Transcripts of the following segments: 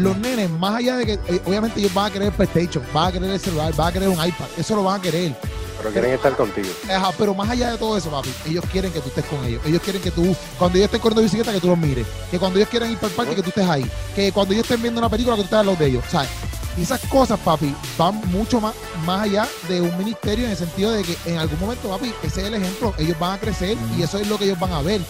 los nenes, más allá de que, eh, obviamente ellos van a querer el PlayStation, van a querer el celular, van a querer un iPad, eso lo van a querer. Pero quieren estar contigo. Ajá, pero más allá de todo eso, papi, ellos quieren que tú estés con ellos. Ellos quieren que tú, cuando ellos estén corriendo bicicleta, que tú los mires. Que cuando ellos quieran ir para el parque, que tú estés ahí. Que cuando ellos estén viendo una película, que tú estés al lado de ellos. ¿Sabes? Y esas cosas, papi, van mucho más, más allá de un ministerio en el sentido de que en algún momento, papi, ese es el ejemplo. Ellos van a crecer y eso es lo que ellos van a ver.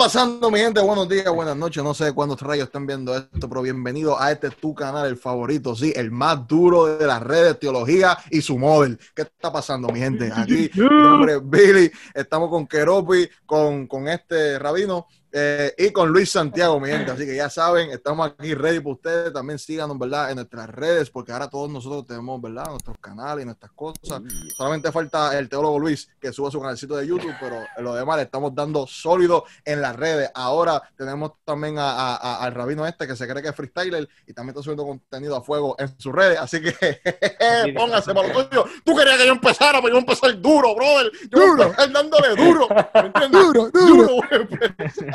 Pasando, mi gente? Buenos días, buenas noches. No sé cuántos rayos están viendo esto, pero bienvenido a este tu canal, el favorito, sí, el más duro de las redes, teología y su model. ¿Qué está pasando, mi gente? Aquí, mi nombre es Billy. Estamos con Keropi, con, con este rabino eh, y con Luis Santiago, mi gente. Así que ya saben, estamos aquí ready para ustedes. También síganos, ¿verdad? En nuestras redes, porque ahora todos nosotros tenemos, ¿verdad? Nuestros canales y nuestras cosas. Solamente falta el teólogo Luis que suba su canalcito de YouTube, pero lo demás le estamos dando sólido en las redes. Ahora tenemos también a, a- a- al rabino este que se cree que es freestyler y también está subiendo contenido a fuego en sus redes. Así que póngase para lo tuyo. Tú querías que yo empezara, pero yo empecé el duro, brother. Yo a Duro. empezar dándole duro. ¿Me entiendes? Duro, duro.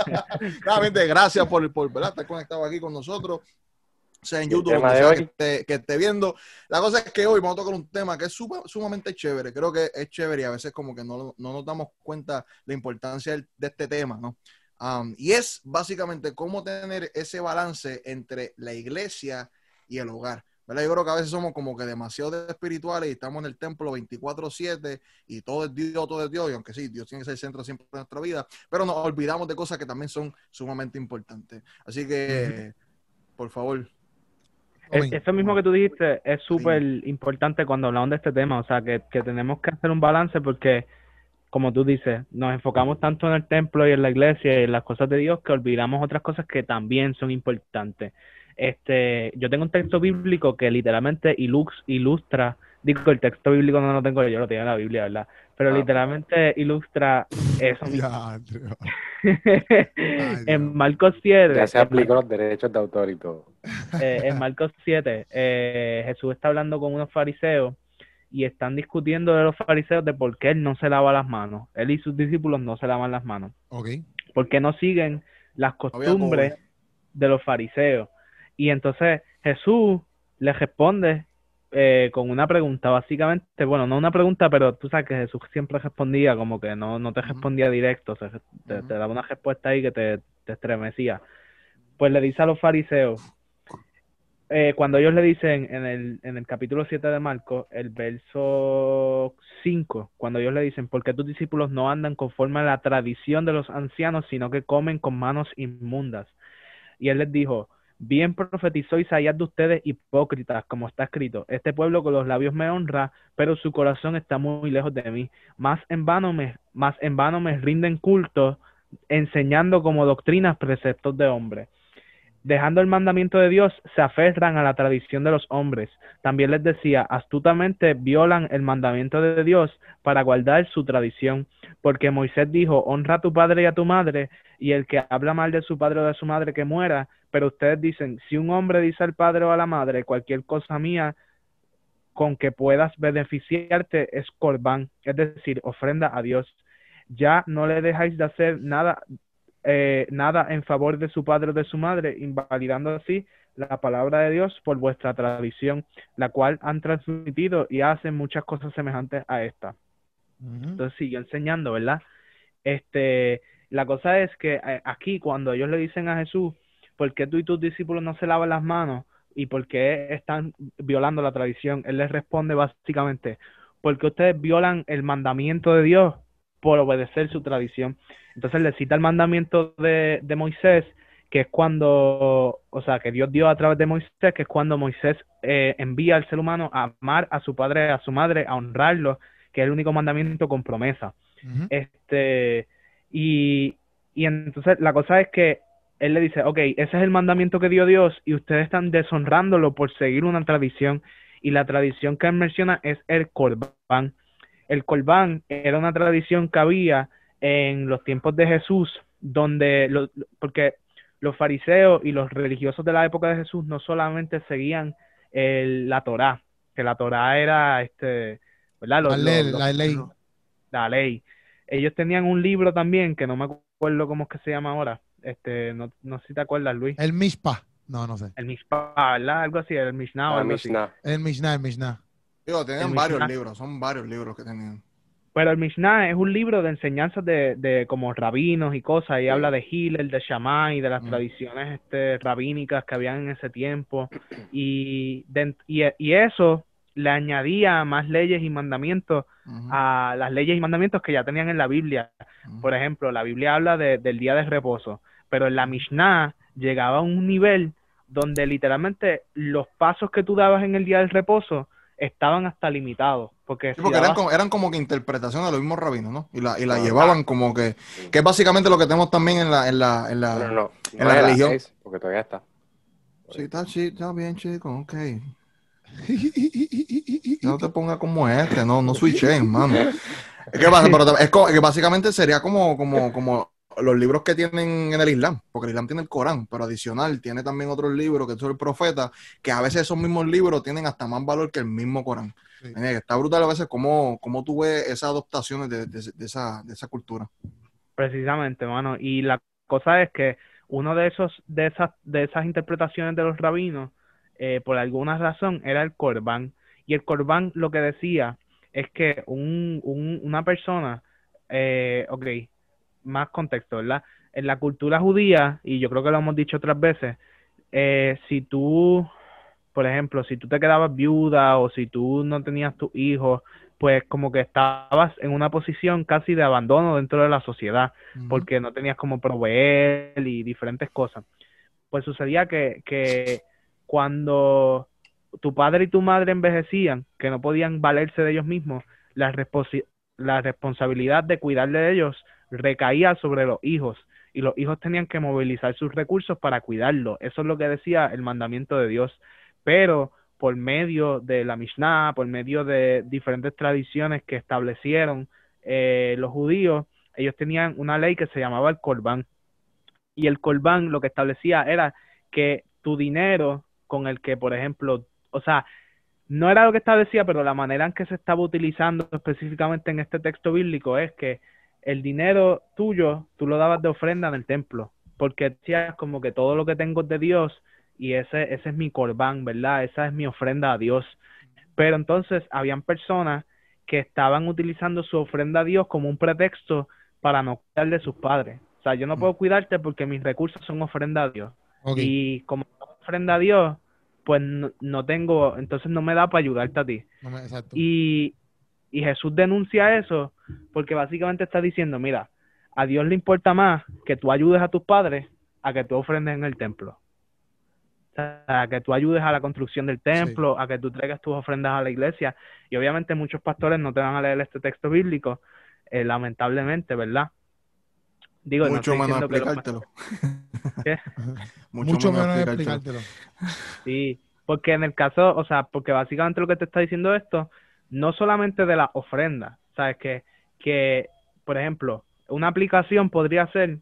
A empezar. Nuevamente, gracias por, por ¿verdad? estar conectado aquí con nosotros. Sea en YouTube, sea que esté, que esté viendo. La cosa es que hoy vamos a tocar un tema que es suma- sumamente chévere. Creo que es chévere y a veces como que no, no nos damos cuenta la importancia de este tema, ¿no? Um, y es básicamente cómo tener ese balance entre la iglesia y el hogar. ¿Verdad? Yo creo que a veces somos como que demasiado espirituales y estamos en el templo 24/7 y todo es Dios, todo es Dios, y aunque sí, Dios tiene que ser el centro siempre de nuestra vida, pero nos olvidamos de cosas que también son sumamente importantes. Así que, por favor. Es- Eso mismo que tú dijiste es súper importante cuando hablamos de este tema, o sea, que, que tenemos que hacer un balance porque, como tú dices, nos enfocamos tanto en el templo y en la iglesia y en las cosas de Dios que olvidamos otras cosas que también son importantes. Este, yo tengo un texto bíblico que literalmente ilux, ilustra, digo, el texto bíblico no lo tengo yo, lo tengo en la Biblia, ¿verdad? Pero Ah. literalmente ilustra eso mismo. Ya, en Marcos 7, Ya se aplicó los derechos de autor y todo. eh, en Marcos 7, eh, Jesús está hablando con unos fariseos y están discutiendo de los fariseos de por qué él no se lava las manos. Él y sus discípulos no se lavan las manos. Ok. ¿Por qué no siguen las costumbres de los fariseos? Y entonces Jesús le responde eh, con una pregunta, básicamente, bueno, no una pregunta, pero tú sabes que Jesús siempre respondía como que no, no te respondía directo, o sea, te, daba una respuesta ahí que te, te estremecía. Pues le dice a los fariseos, eh, cuando ellos le dicen en el, en el capítulo 7 de Marcos, el verso 5, cuando ellos le dicen, ¿por qué tus discípulos no andan conforme a la tradición de los ancianos, sino que comen con manos inmundas? Y él les dijo, bien profetizó Isaías de ustedes hipócritas, como está escrito, este pueblo con los labios me honra, pero su corazón está muy lejos de mí. Más en vano me, más en vano me rinden culto, enseñando como doctrinas preceptos de hombres. Dejando el mandamiento de Dios, se aferran a la tradición de los hombres. También les decía, astutamente violan el mandamiento de Dios para guardar su tradición, porque Moisés dijo, honra a tu padre y a tu madre, y el que habla mal de su padre o de su madre que muera, pero ustedes dicen, si un hombre dice al padre o a la madre cualquier cosa mía con que puedas beneficiarte es corbán, es decir, ofrenda a Dios. Ya no le dejáis de hacer nada eh, nada en favor de su padre o de su madre, invalidando así la palabra de Dios por vuestra tradición, la cual han transmitido y hacen muchas cosas semejantes a esta. Entonces siguió enseñando, ¿verdad? Este, la cosa es que eh, aquí cuando ellos le dicen a Jesús, ¿por qué tú y tus discípulos no se lavan las manos? ¿Y por qué están violando la tradición? Él les responde básicamente, porque ustedes violan el mandamiento de Dios por obedecer su tradición. Entonces le cita el mandamiento de, de Moisés, que es cuando, o sea, que Dios dio a través de Moisés, que es cuando Moisés eh, envía al ser humano a amar a su padre, a su madre, a honrarlo, que es el único mandamiento con promesa. Este, y, y entonces la cosa es que él le dice, ok, ese es el mandamiento que dio Dios y ustedes están deshonrándolo por seguir una tradición. Y la tradición que él menciona es el corbán. El corbán era una tradición que había en los tiempos de Jesús, donde, lo- porque los fariseos y los religiosos de la época de Jesús no solamente seguían el- la Torá, que la Torá era, este, ¿verdad? Los- La ley, los- la ley. la ley. Ellos tenían un libro también, que no me acuerdo cómo es que se llama ahora. Este, no, no sé si te acuerdas, Luis. El Mishpa. No, no sé. El Mishpah, ¿verdad? Algo así, el Mishnah algo así. Mishnah. El Mishnah, el Mishnah. Digo, tenían El varios Mishnah. libros, son varios libros que tenían. Pero el Mishnah es un libro de enseñanzas de, de como rabinos y cosas, y habla de Hillel, de Shammai, y de las Mm. tradiciones este, rabínicas que habían en ese tiempo. Y, de- y, y eso le añadía más leyes y mandamientos a las leyes y mandamientos que ya tenían en la Biblia. ujú. Por ejemplo, la Biblia habla de- del día de reposo, pero en la Mishnah llegaba a un nivel donde literalmente los pasos que tú dabas en el día del reposo estaban hasta limitados. Porque, Sí, si porque eran como, eran como que interpretaciones de los mismos rabinos, ¿no? Y la, y la Ah. llevaban como que, que es básicamente lo que tenemos también en la, en la, en la, No, no, no. en No la religión. seis, porque todavía está. Sí, está, chi- está bien, chico, ok. No te pongas como este, no, no switchen, mano. Es que, pasa, pero es que básicamente sería como, como, como los libros que tienen en el Islam, porque el Islam tiene el Corán, pero adicional tiene también otros libros que son el profeta, que a veces esos mismos libros tienen hasta más valor que el mismo Corán. Sí. Mira, que Está brutal a veces cómo, cómo tú ves esas adaptaciones de, de- de esa, de esa cultura. Precisamente, mano. Y la cosa es que uno de esos, de esas, de esas interpretaciones de los rabinos, eh, por alguna razón, era el corbán. Y el corbán lo que decía es que un, un- una persona, eh, ok, más contexto, ¿verdad? En la cultura judía, y yo creo que lo hemos dicho otras veces, eh, si tú, por ejemplo, si tú te quedabas viuda o si tú no tenías tus hijos, pues como que estabas en una posición casi de abandono dentro de la sociedad, porque no tenías como proveer y diferentes cosas. Pues sucedía que, que cuando tu padre y tu madre envejecían, que no podían valerse de ellos mismos, la, la responsabilidad de cuidar de ellos recaía sobre los hijos y los hijos tenían que movilizar sus recursos para cuidarlo. Eso es lo que decía el mandamiento de Dios. Pero por medio de la Mishnah, por medio de diferentes tradiciones que establecieron eh, los judíos, ellos tenían una ley que se llamaba el Corbán. Y el Corbán lo que establecía era que tu dinero con el que, por ejemplo, o sea, no era lo que establecía, pero la manera en que se estaba utilizando específicamente en este texto bíblico es que el dinero tuyo tú lo dabas de ofrenda en el templo, porque decías como que todo lo que tengo es de Dios y ese, ese es mi corbán, ¿verdad? Esa es mi ofrenda a Dios. Pero entonces habían personas que estaban utilizando su ofrenda a Dios como un pretexto para no cuidar de sus padres. O sea, yo no puedo cuidarte porque mis recursos son ofrenda a Dios. Y como ofrenda a Dios, pues no, no tengo, entonces no me da para ayudarte a ti. No me- exacto. Y, y Jesús denuncia eso porque básicamente está diciendo, mira, a Dios le importa más que tú ayudes a tus padres a que tú ofrendes en el templo. O sea, a que tú ayudes a la construcción del templo, a que tú traigas tus ofrendas a la iglesia. Y obviamente muchos pastores no te van a leer este texto bíblico, eh, lamentablemente, ¿verdad? Digo, no Mucho estoy menos diciendo que los explicártelo. ¿Qué? Mucho, menos explicártelo. Sí, porque en el caso, o sea, porque básicamente lo que te está diciendo esto, no solamente de la ofrenda, sabes que, que, por ejemplo, una aplicación podría ser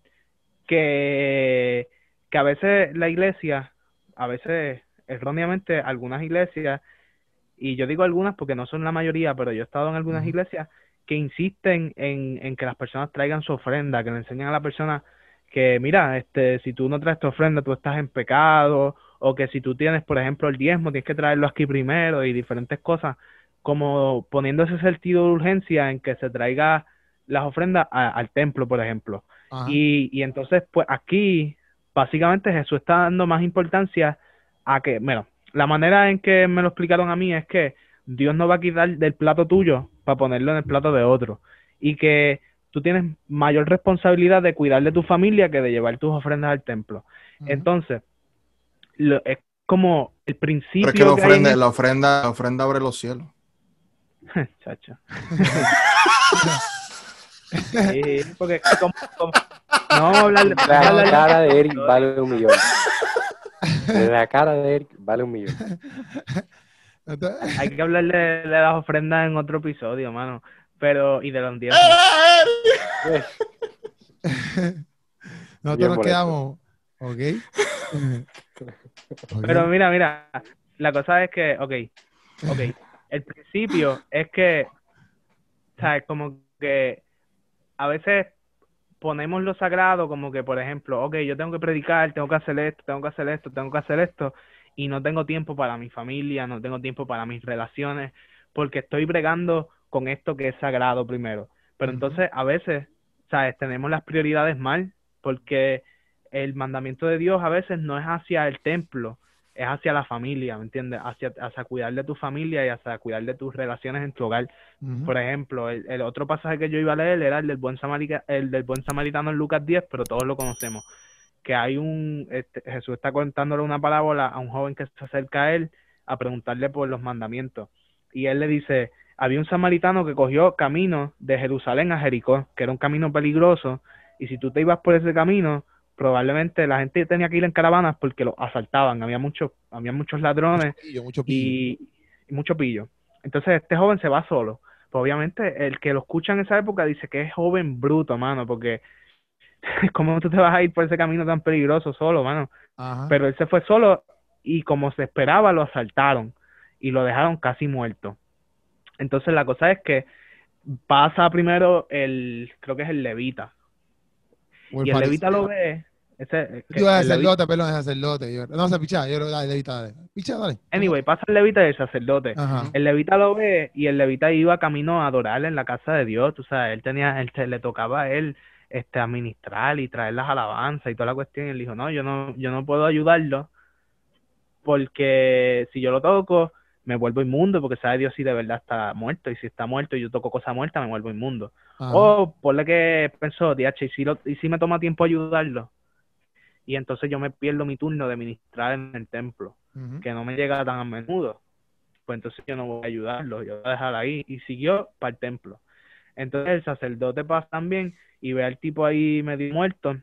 que, que a veces la iglesia, a veces erróneamente algunas iglesias, y yo digo algunas porque no son la mayoría, pero yo he estado en algunas iglesias que insisten en, en que las personas traigan su ofrenda, que le enseñan a la persona que, mira, este, si tú no traes tu ofrenda, tú estás en pecado, o que si tú tienes, por ejemplo, el diezmo, tienes que traerlo aquí primero, y diferentes cosas, como poniendo ese sentido de urgencia en que se traiga las ofrendas a- al templo, por ejemplo. Y, y entonces, pues aquí, básicamente Jesús está dando más importancia a que, bueno, la manera en que me lo explicaron a mí es que Dios no va a quitar del plato tuyo para ponerlo en el plato de otro. Y que tú tienes mayor responsabilidad de cuidar de tu familia que de llevar tus ofrendas al templo. Entonces, lo- es como el principio Pero es que la que en ofrenda, la ofrenda, la ofrenda abre los cielos. Chacho. Sí, porque como, como- No vamos a hablar, a La de- cara de Eric vale un millón. La cara de Eric vale un millón. Hay que hablar de, de las ofrendas en otro episodio, mano. Pero, y de los diezmos. Nosotros Bien nos quedamos. Ok. Pero mira, mira, la cosa es que, ok, ok, el principio es que, ¿sabes? Como que a veces ponemos lo sagrado como que, por ejemplo, ok, yo tengo que predicar, tengo que hacer esto, tengo que hacer esto, tengo que hacer esto, y no tengo tiempo para mi familia, no tengo tiempo para mis relaciones, porque estoy bregando con esto que es sagrado primero. Pero entonces, a veces, ¿sabes? Tenemos las prioridades mal, porque el mandamiento de Dios a veces no es hacia el templo, es hacia la familia, ¿me entiendes? Hacia, hacia cuidar de tu familia y hacia cuidar de tus relaciones en tu hogar. Por ejemplo, el, el otro pasaje que yo iba a leer era el del buen samaritano, el del buen samaritano en Lucas 10, pero todos lo conocemos. Que hay un, este, Jesús está contándole una parábola a un joven que se acerca a él a preguntarle por los mandamientos. Y él le dice, había un samaritano que cogió camino de Jerusalén a Jericó, que era un camino peligroso, y si tú te ibas por ese camino, probablemente la gente tenía que ir en caravanas porque lo asaltaban, había muchos, había muchos ladrones Pillo, mucho pillo. y, y mucho pillo. Entonces este joven se va solo. Pues obviamente el que lo escucha en esa época dice que es joven bruto, mano, porque ¿cómo tú te vas a ir por ese camino tan peligroso solo, mano? Ajá. Pero él se fue solo y como se esperaba lo asaltaron y lo dejaron casi muerto. Entonces la cosa es que pasa primero el, creo que es el levita. Y el levita lo ve. Ese, que Yo era el levita- sacerdote, perdón, es sacerdote. Yo- no, se picha, yo dale, levita, dale. Picha, dale. Anyway, pasa el levita y el sacerdote. Ajá. El levita lo ve y el levita iba camino a adorar en la casa de Dios, tú sabes, él tenía, él se- le tocaba a él este administrar y traer las alabanzas y toda la cuestión, y él dijo, no, yo no, yo no puedo ayudarlo, porque si yo lo toco, me vuelvo inmundo, porque sabe Dios si de verdad está muerto, y si está muerto y yo toco cosa muerta, me vuelvo inmundo. Ajá. O ponle que pensó, DH, y si, lo, y si me toma tiempo ayudarlo, y entonces yo me pierdo mi turno de ministrar en el templo que no me llega tan a menudo, pues entonces yo no voy a ayudarlo, yo voy a dejar ahí. Y siguió para el templo. Entonces el sacerdote pasa también y ve al tipo ahí medio muerto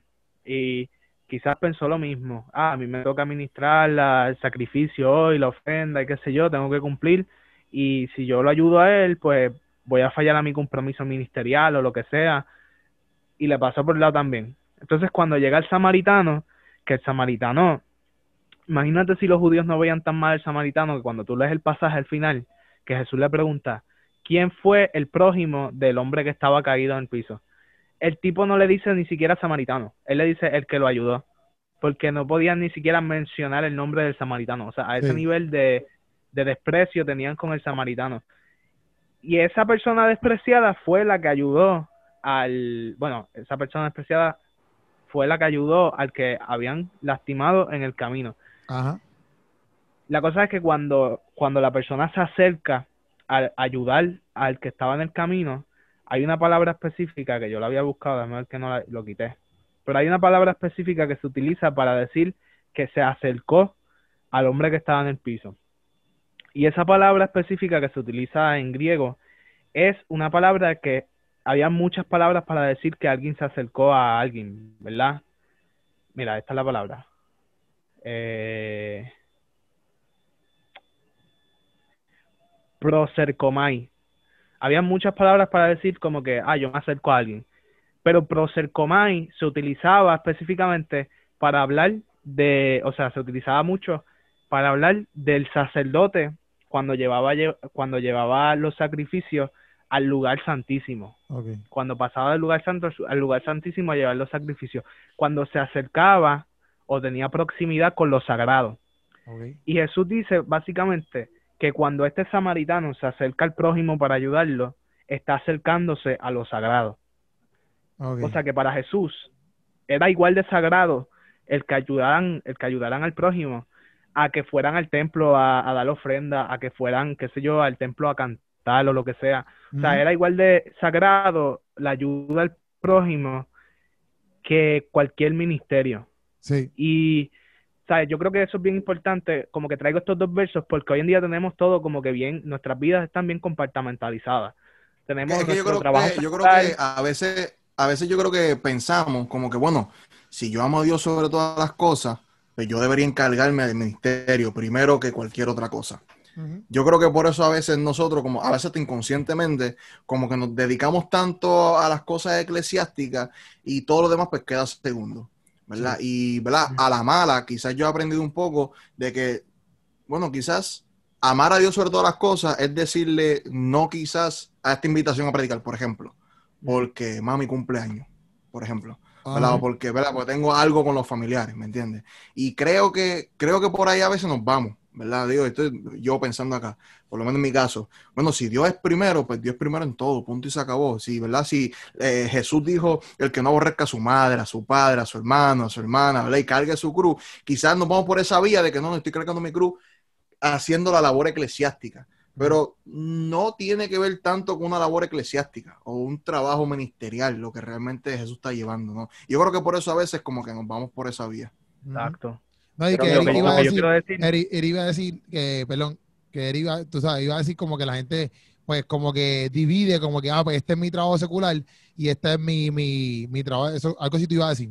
y quizás pensó lo mismo. Ah, a mí me toca administrar la- el sacrificio hoy, la ofrenda y qué sé yo, tengo que cumplir. Y si yo lo ayudo a él, pues voy a fallar a mi compromiso ministerial o lo que sea. Y le pasó por el lado también. Entonces cuando llega el samaritano, que el samaritano Imagínate si los judíos no veían tan mal al samaritano que cuando tú lees el pasaje al final, que Jesús le pregunta, ¿quién fue el prójimo del hombre que estaba caído en el piso? El tipo no le dice ni siquiera samaritano, él le dice el que lo ayudó, porque no podían ni siquiera mencionar el nombre del samaritano, o sea, a ese Sí. nivel de, de desprecio tenían con el samaritano. Y esa persona despreciada fue la que ayudó al, bueno, esa persona despreciada fue la que ayudó al que habían lastimado en el camino. Ajá. La cosa es que cuando, cuando la persona se acerca a ayudar al que estaba en el camino, hay una palabra específica que yo la había buscado, déjame ver que no la- lo quité. Pero hay una palabra específica que se utiliza para decir que se acercó al hombre que estaba en el piso. Y esa palabra específica que se utiliza en griego es una palabra que había muchas palabras para decir que alguien se acercó a alguien, ¿verdad? Mira, esta es la palabra. Eh, procercomai. Había muchas palabras para decir como que, ah, yo me acerco a alguien. Pero procercomai se utilizaba específicamente para hablar de, o sea, se utilizaba mucho para hablar del sacerdote cuando llevaba, lle- cuando llevaba los sacrificios al lugar santísimo cuando pasaba del lugar santo al lugar santísimo a llevar los sacrificios, cuando se acercaba o tenía proximidad con lo sagrado. Y Jesús dice básicamente que cuando este samaritano se acerca al prójimo para ayudarlo, está acercándose a lo sagrado. O sea que para Jesús era igual de sagrado el que ayudaran, el que ayudaran al prójimo a que fueran al templo a, a dar ofrenda, a que fueran, qué sé yo, al templo a cantar o lo que sea. O sea, era igual de sagrado la ayuda al prójimo que cualquier ministerio. Sí. Y, ¿sabes? Yo creo que eso es bien importante, como que traigo estos dos versos, porque hoy en día tenemos todo como que bien, nuestras vidas están bien compartamentalizadas. Tenemos Es que yo nuestro creo trabajo que, yo creo que a veces, a veces yo creo que pensamos como que, bueno, si yo amo a Dios sobre todas las cosas, pues yo debería encargarme del ministerio primero que cualquier otra cosa. Yo creo que por eso a veces nosotros, como a veces inconscientemente, como que nos dedicamos tanto a las cosas eclesiásticas y todo lo demás pues queda segundo, ¿verdad? Y, ¿verdad? A la mala, quizás yo he aprendido un poco de que, bueno, quizás amar a Dios sobre todas las cosas es decirle no quizás a esta invitación a predicar, por ejemplo, porque mami cumpleaños, por ejemplo. ¿verdad? O porque, ¿verdad? Porque tengo algo con los familiares, ¿me entiendes? Y creo que, creo que por ahí a veces nos vamos, ¿verdad? Digo, estoy yo pensando acá, por lo menos en mi caso. Bueno, si Dios es primero, pues Dios es primero en todo, punto y se acabó. Sí, ¿verdad? Si eh, Jesús dijo, el que no aborrezca a su madre, a su padre, a su hermano, a su hermana, ¿verdad? Y cargue su cruz, quizás nos vamos por esa vía de que no, no estoy cargando mi cruz haciendo la labor eclesiástica. Pero no tiene que ver tanto con una labor eclesiástica o un trabajo ministerial, lo que realmente Jesús está llevando, ¿no? Yo creo que por eso a veces como que nos vamos por esa vía. Exacto. No, y que Eric iba a decir, decir, Eric, Eric iba a decir que, perdón, que Eric iba, tú sabes, iba a decir como que la gente, pues como que divide, como que, ah, pues este es mi trabajo secular y este es mi, mi, mi trabajo, eso, algo así tú ibas a decir.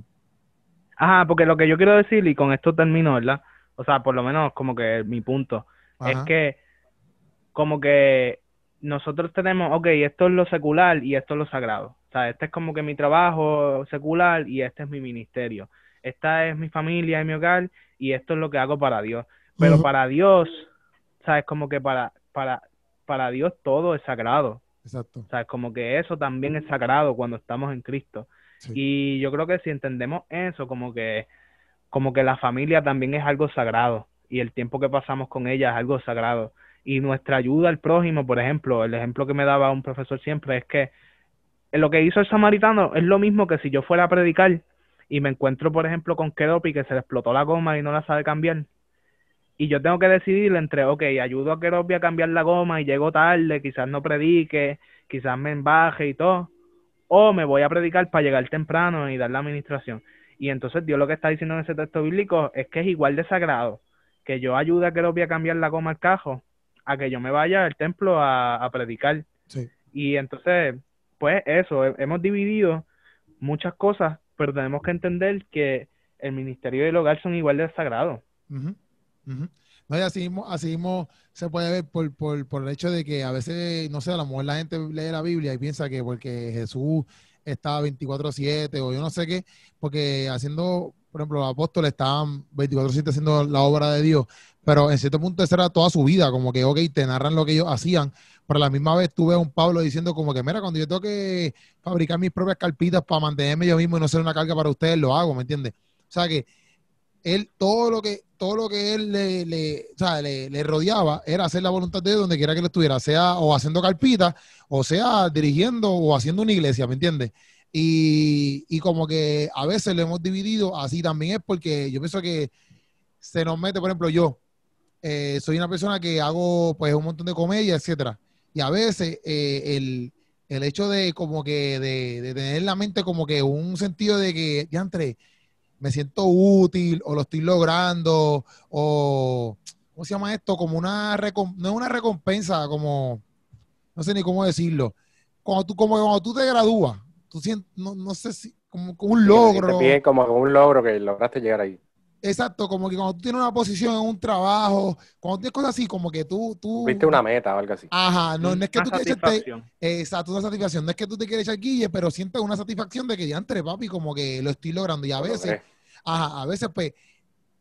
Ajá, porque lo que yo quiero decir, y con esto termino, ¿verdad? O sea, por lo menos como que mi punto, es Ajá. que como que nosotros tenemos, ok, esto es lo secular y esto es lo sagrado. O sea, este es como que mi trabajo secular y este es mi ministerio. Esta es mi familia y mi hogar y esto es lo que hago para Dios. Pero para Dios, ¿sabes? Como que para, para, para Dios todo es sagrado. Exacto. Sea, como que eso también es sagrado cuando estamos en Cristo. Sí. Y yo creo que si entendemos eso, como que, como que la familia también es algo sagrado y el tiempo que pasamos con ella es algo sagrado. Y nuestra ayuda al prójimo, por ejemplo, el ejemplo que me daba un profesor siempre es que lo que hizo el samaritano es lo mismo que si yo fuera a predicar y me encuentro, por ejemplo, con Keropi que se le explotó la goma y no la sabe cambiar. Y yo tengo que decidir entre, ok, ayudo a Keropi a cambiar la goma y llego tarde, quizás no predique, quizás me embaje y todo, o me voy a predicar para llegar temprano y dar la administración. Y entonces Dios lo que está diciendo en ese texto bíblico es que es igual de sagrado que yo ayude a Keropi a cambiar la goma al cajo, a que yo me vaya al templo a, a predicar. Sí. Y entonces, pues eso, he- hemos dividido muchas cosas, pero tenemos que entender que el ministerio y el hogar son igual de sagrados. Ujú, ujú. No, y así mismo, así mismo se puede ver por, por, por el hecho de que a veces, no sé, a lo mejor la gente lee la Biblia y piensa que porque Jesús estaba 24-7 o yo no sé qué, porque haciendo, por ejemplo, los apóstoles estaban 24-7 haciendo la obra de Dios, pero en cierto punto esa era toda su vida, como que, ok, te narran lo que ellos hacían, pero a la misma vez tú ves a un Pablo diciendo como que, mira, cuando yo tengo que fabricar mis propias carpitas para mantenerme yo mismo y no ser una carga para ustedes, lo hago, ¿me entiendes? O sea que él todo lo que todo lo que él le, o sea, le, rodeaba era hacer la voluntad de donde quiera que él estuviera, sea o haciendo carpitas, o sea dirigiendo o haciendo una iglesia, ¿me entiendes? Y, y como que a veces lo hemos dividido así también es porque yo pienso que se nos mete, por ejemplo, yo eh, soy una persona que hago pues un montón de comedia, etcétera. Y a veces eh, el, el hecho de como que de, de tener en la mente como que un sentido de que, ya entre, me siento útil o lo estoy logrando o, ¿cómo se llama esto? Como una, no es una recompensa, como, no sé ni cómo decirlo. Cuando tú, como cuando tú te gradúas, tú sientes, no, no sé si, como, como un Sí, te logro. bien como un logro que lograste llegar ahí. Exacto, como que cuando tú tienes una posición en un trabajo, cuando tienes cosas así, como que tú, tú, Viste una meta o algo así. ajá, no, no es que Una tú echarte, satisfacción. exacto, una satisfacción, no es que tú te quieres echar guille, pero sientes una satisfacción de que ya entre papi, como que lo estoy logrando, y a veces, ajá, a veces pues,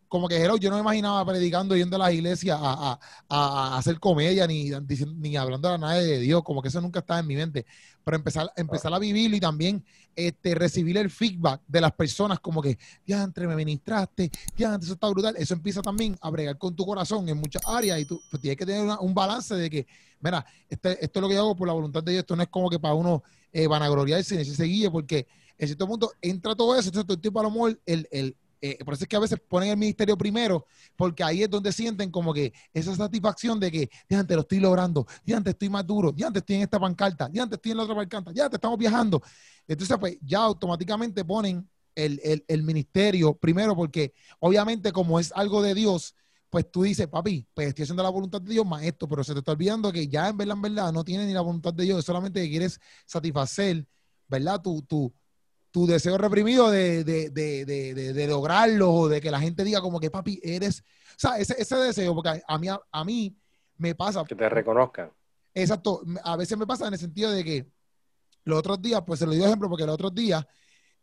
como que hello, yo no me imaginaba predicando yendo a las iglesias a, a- a- hacer comedia ni, ni hablando a nadie de Dios, como que eso nunca estaba en mi mente. Pero empezar, empezar a vivirlo y también este, recibir el feedback de las personas, como que, ya entre me ministraste, ya eso está brutal. Eso empieza también a bregar con tu corazón en muchas áreas y tú pues, tienes que tener un balance de que, mira, este, esto es lo que yo hago por la voluntad de Dios, esto no es como que para uno eh, vanagloriarse ni ese guille, porque en cierto punto entra todo eso, entonces el tiempo a lo mejor el, el, eh, por eso es que a veces ponen el ministerio primero, porque ahí es donde sienten como que esa satisfacción de que, ya antes lo estoy logrando, ya antes estoy más duro, ya antes estoy en esta pancarta, ya antes estoy en la otra pancarta, ya antes estamos viajando. Entonces, pues ya automáticamente ponen el, el, ministerio primero, porque obviamente como es algo de Dios, pues tú dices, papi, pues estoy haciendo la voluntad de Dios, maestro, pero se te está olvidando que ya en verdad, en verdad, no tiene ni la voluntad de Dios, solamente que quieres satisfacer, ¿verdad? Tu, tu, tu deseo reprimido de, de, de, de, de- de lograrlo o de que la gente diga como que papi, eres, o sea, ese, ese deseo, porque a mí, a mí me pasa, Que te reconozcan. Exacto. A veces me pasa en el sentido de que los otros días, pues se lo digo ejemplo, porque los otros días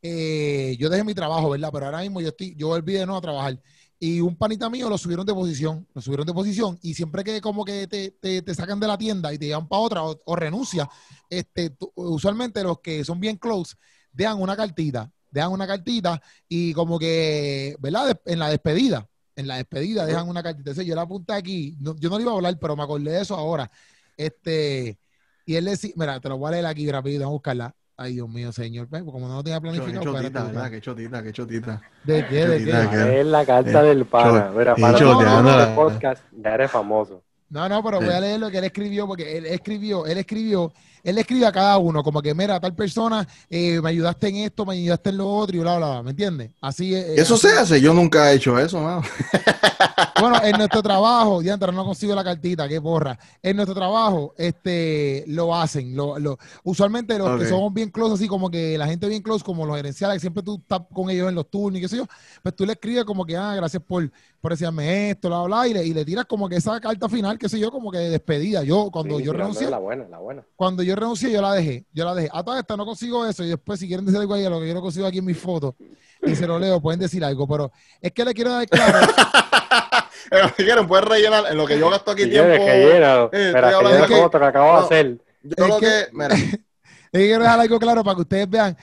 eh, yo dejé mi trabajo, ¿verdad? Pero ahora mismo yo estoy, yo volví de nuevo a trabajar. Y un panita mío lo subieron de posición, lo subieron de posición, y siempre que como que te, te- te sacan de la tienda y te llevan para otra o, o renuncia, este, tú- usualmente los que son bien close dejan una cartita, dejan una cartita y como que, ¿verdad? En la despedida, en la despedida dejan una cartita. Entonces, yo la apunté aquí, no- yo no le iba a hablar, pero me acordé de eso ahora. Este, y él decía, mira, te lo voy a leer aquí rápido, vamos a buscarla. Ay, Dios mío, señor, pues, como no lo tenía Qué planificado, pues, chotita, ¿verdad? Qué chotita, qué chotita. ¿De qué? ¿De qué? Es la carta Eh, del pana. Mira, para nosotros la- de podcast ya eres famoso. No, no, pero Sí. voy a leer lo que él escribió, porque él escribió, él escribió, él escribe a cada uno, como que, mira, tal persona, eh, me ayudaste en esto, me ayudaste en lo otro, y bla, bla, bla, ¿me entiendes? Así es. eh, Eso así- se hace, yo nunca he hecho eso, mano. Bueno, en nuestro trabajo, diantre, no consigo la cartita, qué porra. En nuestro trabajo, este, lo hacen. Lo, lo- usualmente los que somos bien close, así como que la gente bien close, como los gerenciales, que siempre tú estás con ellos en los turnos y qué sé yo, pues tú le escribes como que, ah, gracias por, por decirme esto, bla, bla, y le, y le tiras como que esa carta final, qué sé yo, como que de despedida. Yo, cuando Sí, yo renuncié, La buena, la buena. cuando yo renuncié, yo la dejé. Yo la dejé. A toda esta no consigo eso. Y después, si quieren decir algo ahí, a lo que yo no consigo aquí en mis fotos, y se lo leo, pueden decir algo. Pero es que le quiero dar claro. si quieren, pueden rellenar en lo que yo gasto aquí tiempo. que llena, Eh, espera, que que- que acabo de no. hacer. Yo Es lo que- que, mira, Es que quiero dejar algo claro para que ustedes vean,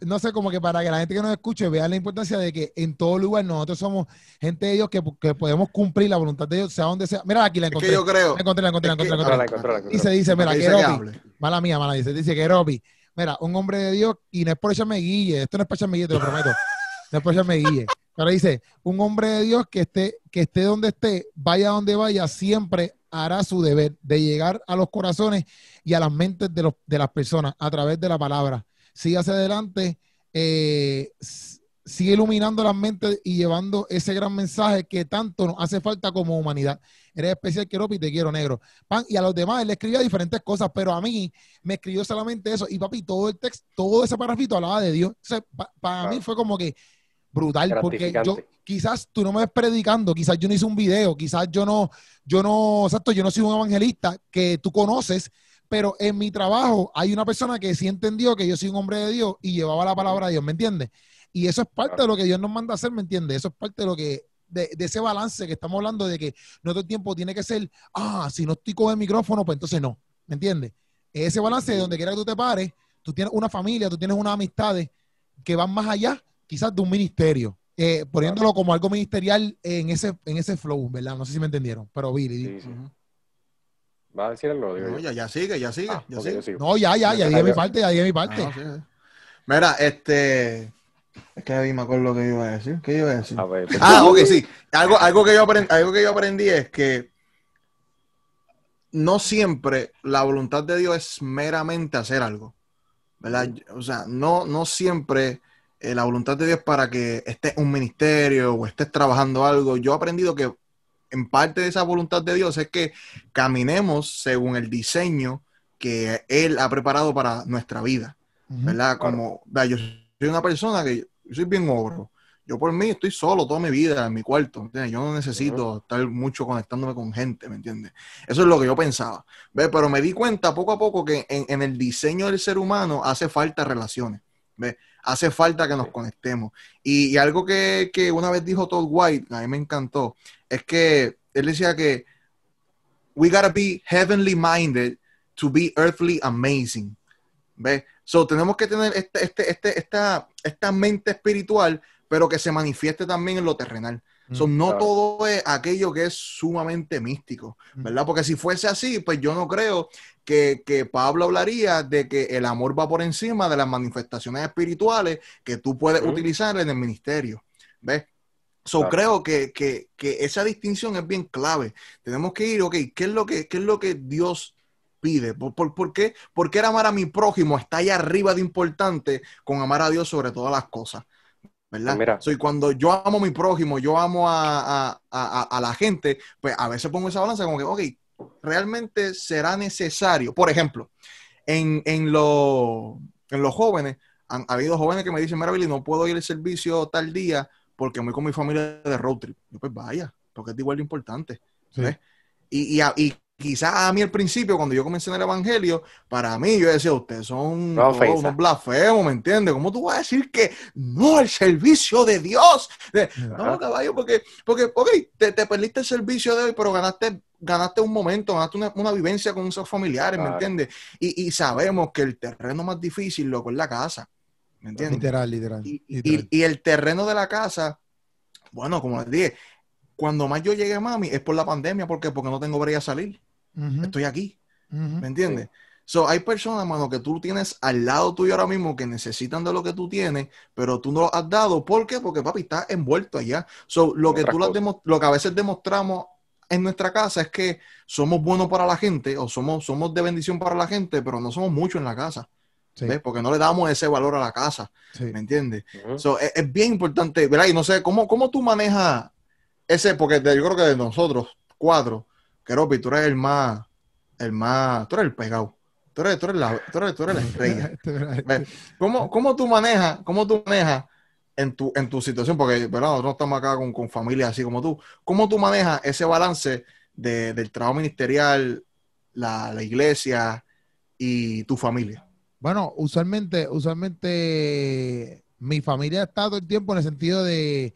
no sé, como que para que la gente que nos escuche vea la importancia de que en todo lugar nosotros somos gente de Dios que, que podemos cumplir la voluntad de Dios, sea donde sea. Mira, aquí la es encontré. que yo creo. La encontré, la encontré, la es que- encontré, la encontré. Y se dice, mira, que Ropi, mala mía, mala dice, dice que Ropi, mira, un hombre de Dios, y no es por echarme guille, esto no es para echarme guille, te lo prometo, no es por echarme guille, pero dice, un hombre de Dios que esté, que esté donde esté, vaya donde vaya, siempre hará su deber de llegar a los corazones y a las mentes de, los, de las personas a través de la palabra. Sigue hacia adelante, eh, sigue iluminando las mentes y llevando ese gran mensaje que tanto nos hace falta como humanidad. Eres especial, Keropi, te quiero, negro. Pan, y a los demás él le escribía diferentes cosas, pero a mí me escribió solamente eso. Y papi, todo el texto, todo ese parrafito hablaba de Dios. Entonces, pa- para mí fue como que brutal, porque yo quizás tú no me ves predicando, quizás yo no hice un video, quizás yo no, yo no, exacto, yo no soy un evangelista que tú conoces, pero en mi trabajo hay una persona que sí entendió que yo soy un hombre de Dios y llevaba la palabra de Dios, ¿me entiendes? Y eso es parte Claro. de lo que Dios nos manda a hacer, ¿me entiendes? Eso es parte de lo que, de, de ese balance que estamos hablando de que no todo el tiempo tiene que ser, ah, si no estoy con el micrófono, pues entonces no, ¿me entiendes? Ese balance de donde quiera que tú te pares, tú tienes una familia, tú tienes unas amistades que van más allá, quizás de un ministerio, eh, poniéndolo como algo ministerial en ese, en ese flow, ¿verdad? No sé si me entendieron, pero Billy. Sí, sí. Ujú. ¿Va a decir algo? Digo No, ya, ya sigue, ya sigue, Ah, ya ok, sigue. No, ya, ya, ya dije mi parte, ya dije mi parte. Ah, sí, sí. Mira, este. Es que ahí me acuerdo lo que yo iba a decir. ¿Qué iba a decir? A ver, pues, Ah, ok, sí. Algo, algo, que yo aprendí, algo que yo aprendí es que no siempre la voluntad de Dios es meramente hacer algo. ¿Verdad? O sea, no, no siempre eh, la voluntad de Dios para que estés un ministerio o estés trabajando algo. Yo he aprendido que en parte de esa voluntad de Dios es que caminemos según el diseño que Él ha preparado para nuestra vida. ¿verdad? Como, yo soy una persona que yo soy bien ogro. Yo por mí estoy solo toda mi vida en mi cuarto, ¿entiendes? Yo no necesito estar mucho conectándome con gente, ¿me entiendes? Eso es lo que yo pensaba, ¿ves? Pero me di cuenta poco a poco que en, en el diseño del ser humano hace falta relaciones, ¿ves? Hace falta que nos conectemos. Y, y algo que, que una vez dijo Todd White, a mí me encantó, es que él decía que we gotta be heavenly minded to be earthly amazing. ¿Ves? So, tenemos que tener este, este, este, esta, esta mente espiritual, pero que se manifieste también en lo terrenal. So, no Claro. todo es aquello que es sumamente místico, ¿verdad? Porque si fuese así, pues yo no creo que, que Pablo hablaría de que el amor va por encima de las manifestaciones espirituales que tú puedes utilizar en el ministerio. ¿Ves? So, Claro. creo que, que- que esa distinción es bien clave. Tenemos que ir, ok, ¿qué es lo que, qué es lo que Dios pide? ¿Por, por, por qué, por qué el amar a mi prójimo está ahí arriba de importante con amar a Dios sobre todas las cosas? ¿Verdad? Pues mira. So, y cuando yo amo a mi prójimo, yo amo a, a- a- la gente, pues a veces pongo esa balanza como que, ok, realmente será necesario. Por ejemplo, en, en, lo- en los jóvenes han ha habido jóvenes que me dicen, mira, Billy, no puedo ir al servicio tal día porque voy con mi familia de road trip. Yo, pues vaya, porque es de igual de importante. Sí. Y, y, a- y quizás a mí al principio, cuando yo comencé en el Evangelio, para mí yo decía, ustedes son No, todos ofensa. unos blasfemos, ¿me entiendes? ¿Cómo tú vas a decir que no al servicio de Dios? De- no, caballo, porque, porque ok, te, te perdiste el servicio de hoy, pero ganaste, ganaste un momento, ganaste una, una vivencia con esos familiares, ¿me entiendes? Y, y sabemos que el terreno más difícil, loco, es la casa, ¿me entiendes? Literal, literal. Y, y- literal. y el terreno de la casa, bueno, como les dije, cuando más yo llegué, mami, es por la pandemia, ¿por qué? Porque no tengo break a salir, Estoy aquí. ¿me entiendes? So, hay personas, mano, que tú tienes al lado tuyo ahora mismo que necesitan de lo que tú tienes, pero tú no lo has dado. ¿Por qué? Porque, papi, estás envuelto allá. So, lo, que tú demo- lo que a veces demostramos en nuestra casa es que somos buenos para la gente o somos, somos de bendición para la gente, pero no somos muchos en la casa. Sí, ¿ves? Porque no le damos ese valor a la casa. sí. ¿Me entiendes? So, es, es bien importante, ¿verdad? Y no sé, ¿cómo, cómo tú manejas ese? Porque de- yo creo que de nosotros, cuatro, Keropi, tú eres el más, el más, tú eres el pegado. Tú eres, tú eres la, tú eres, tú eres la estrella. ¿Cómo, cómo tú manejas, cómo tú manejas en tu, en tu situación? Porque, ¿verdad? Nosotros estamos acá con, con familias así como tú. ¿Cómo tú manejas ese balance de- del trabajo ministerial, la, la iglesia y tu familia? Bueno, usualmente, usualmente mi familia está todo el tiempo en el sentido de,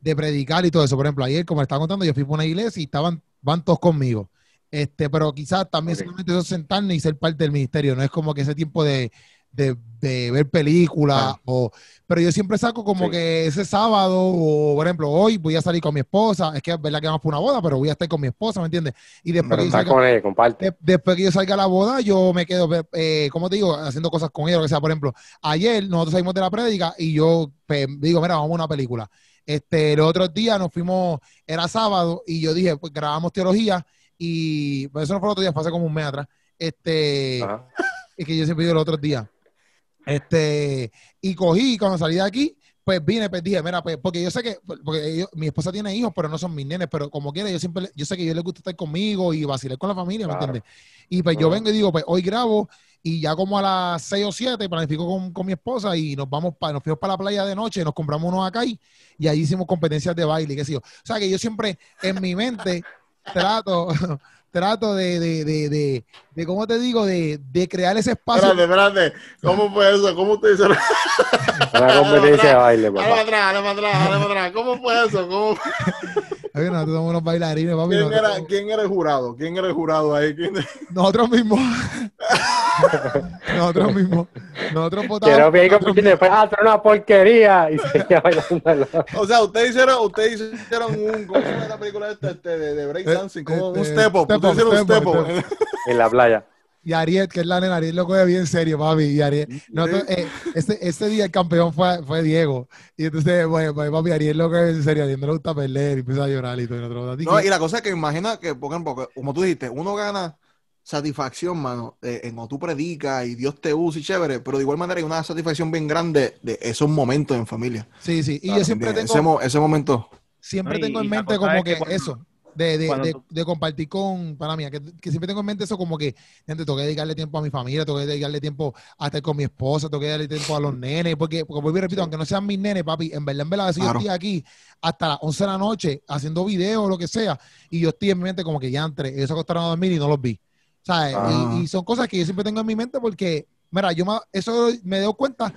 de predicar y todo eso. Por ejemplo, ayer, como le estaba contando, yo fui por una iglesia y estaban, van todos conmigo. Este, pero quizás también Ok. solamente eso sentarme y ser parte del ministerio. No es como que ese tiempo de, de, de ver películas o pero yo siempre saco como Sí. que ese sábado o por ejemplo hoy voy a salir con mi esposa es que es verdad que vamos por una boda pero voy a estar con mi esposa ¿me entiendes? y después Pero que yo salga- con él, comparte. de- después que yo salga a la boda, yo me quedo, eh, como te digo, haciendo cosas con ella, lo que sea. Por ejemplo, ayer nosotros salimos de la prédica y yo pues, digo, mira, vamos a una película. Este, los otros días nos fuimos, era sábado, y yo dije, pues grabamos teología, y pues eso no fue el otro día, fue hace como un mes atrás. Este, Ajá. es que yo siempre digo los otros días. Este, y cogí, cuando salí de aquí, pues vine, pues dije, mira, pues, porque yo sé que, porque ellos- mi esposa tiene hijos, pero no son mis nenes, pero como quiera, yo siempre, yo sé que ellos les gusta estar conmigo y vacilar con la familia, ¿me Claro. entiendes? Y pues yo vengo y digo, pues hoy grabo y ya como a las 6 o 7 planifico con, con mi esposa y nos vamos para, nos fuimos para la playa de noche, nos compramos unos acá y, y ahí hicimos competencias de baile, qué sé yo. O sea que yo siempre en mi mente trato, trato de, de, de, de, de, ¿cómo te digo? De, de crear ese espacio. Espérate, espérate. ¿Cómo fue eso? ¿Cómo usted dice? Una competencia de baile, Dale para papá. atrás, dale para atrás, dale para atrás. ¿Cómo fue eso? ¿Cómo fue? Ay, nosotros somos unos bailarines, papi. ¿Quién, Nosotros, era, ¿Quién era el jurado? ¿Quién era el jurado ahí? ¿Quién- nosotros mismos. nosotros mismos. Nosotros Quiero votamos. como después, ah, una porquería. Y seguía bailando. O sea, ustedes hicieron, ustedes hicieron un, ¿cómo se llama la película esta, este, de, de breakdancing? Como un Este, step up. Ustedes hicieron un step up. En la playa. Y Ariel, que es la nena, Ariel lo coge bien serio, papi. Y Ariel, nosotros, eh, ese, ese día el campeón fue, fue Diego. Y entonces, bueno, pues, papi, Ariel lo coge en serio. A Ariel no le gusta perder y empieza a llorar y todo. Y así No, que- y la cosa es que imagina que, por ejemplo, que, como tú dijiste, uno gana satisfacción, mano, eh, en cuando tú predicas y Dios te usa y chévere, pero de igual manera hay una satisfacción bien grande de esos momentos en familia. sí, sí. Y Claro, yo siempre tengo, Ese, mo- ese momento. siempre No, y- tengo en mente como es que que cuando- eso, de, de, de- tú- de compartir con, para mí, que, que siempre tengo en mente eso como que, gente, tengo que dedicarle tiempo a mi familia, tengo que dedicarle tiempo a estar con mi esposa, tengo que dedicarle tiempo a los nenes, porque, porque vuelvo y repito, aunque no sean mis nenes, papi, en verdad, en verdad, si yo Claro. estoy aquí hasta las 11 de la noche haciendo videos o lo que sea, y yo estoy en mi mente como que ya entré, ellos se acostaron a dormir y no los vi. ¿Sabes? Ah. Y, y son cosas que yo siempre tengo en mi mente porque, mira, yo me- eso me doy cuenta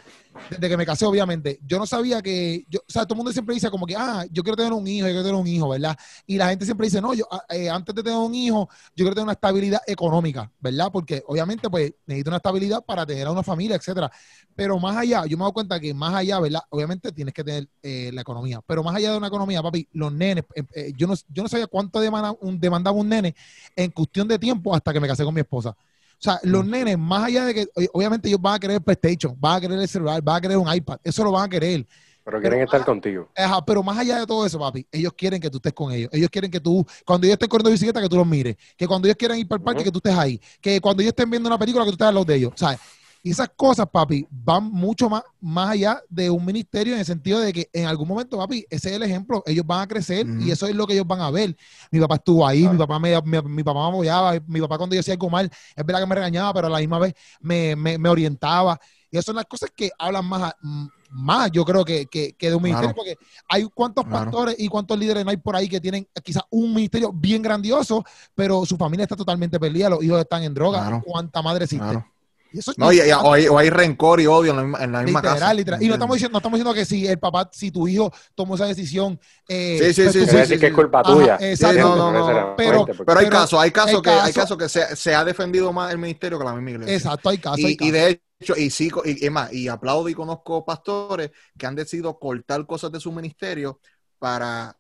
desde que me casé, obviamente. Yo no sabía que, yo, o sea, todo el mundo siempre dice como que, ah, yo quiero tener un hijo, yo quiero tener un hijo, ¿verdad? Y la gente siempre dice, no, yo ah, eh, antes de tener un hijo, yo quiero tener una estabilidad económica, ¿verdad? Porque obviamente, pues, necesito una estabilidad para tener a una familia, etcétera. Pero más allá, yo me doy cuenta que más allá, ¿verdad? Obviamente tienes que tener eh, la economía, pero más allá de una economía, papi, los nenes, eh, eh, yo, no, yo no sabía cuánto demanda un, demandaba un nene en cuestión de tiempo hasta que me casé con mi esposa. O sea, los nenes, más allá de que, o- obviamente ellos van a querer el PlayStation, van a querer el celular, van a querer un iPad, eso lo van a querer. Pero quieren Pero- estar contigo. Ajá, pero más allá de todo eso, papi, ellos quieren que tú estés con ellos. Ellos quieren que tú, cuando ellos estén corriendo bicicleta, que tú los mires. Que cuando ellos quieran ir para el parque, que tú estés ahí. Que cuando ellos estén viendo una película, que tú estés al lado de ellos. ¿Sabes? Y esas cosas, papi, van mucho más, más allá de un ministerio en el sentido de que en algún momento, papi, ese es el ejemplo. Ellos van a crecer y eso es lo que ellos van a ver. Mi papá estuvo ahí, Claro. mi papá me, mi, mi papá me apoyaba, mi papá cuando yo hacía algo mal, es verdad que me regañaba, pero a la misma vez me, me, me orientaba. Y esas son las cosas que hablan más, a- m- más yo creo que, que, que de un ministerio, Claro. porque hay cuántos Claro. pastores y cuántos líderes no hay por ahí que tienen quizás un ministerio bien grandioso, pero su familia está totalmente perdida, los hijos están en droga, cuánta madre existe. Claro. Y eso es No, y, y- o, hay, o hay rencor y odio en la misma, en la misma literal, casa. literal. ¿me Y no estamos, diciendo, no estamos diciendo que si el papá, si tu hijo tomó esa decisión, eh, Sí, sí, pues sí, tú sí, que es sí. culpa Ajá, tuya. exacto. No, no, pero- Pero hay casos, hay casos que, hay caso- casos que se, se ha defendido más el ministerio que la misma iglesia. Exacto, hay casos. hay Y, de hecho, y sí, más, y aplaudo y conozco pastores que han decidido cortar cosas de su ministerio para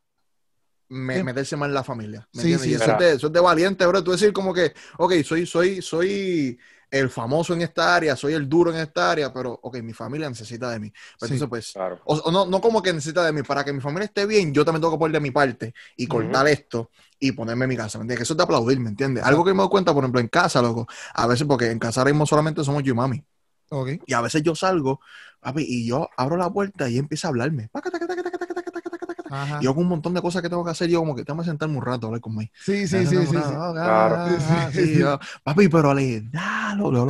me- Sí. meterse más en la familia. ¿me Sí, entiendes? sí, y eso, sí. es de, eso es de valiente, bro. Tú decir como que, ok, soy, soy, soy el famoso en esta área, soy el duro en esta área, pero, ok, mi familia necesita de mí. Pero Sí. Entonces, pues, Claro. o, o no, no como que necesita de mí, para que mi familia esté bien, yo también tengo que poner de mi parte y cortar esto y ponerme en mi casa, ¿me entiendes? Que eso es de aplaudir, ¿me entiendes? Algo que me doy cuenta, por ejemplo, en casa, loco, a veces, porque en casa ahora mismo solamente somos yo y mami, Ok. y a veces yo salgo, papi, y yo abro la puerta y empieza a hablarme. Paca, taca, taca, taca, taca, taca, taca, taca, taca. Ajá. Y yo con un montón de cosas que tengo que hacer, yo como que tengo que sentarme un rato a hablar con mi Sí, sí, sí, sí. Claro. Papi, pero le da, loco.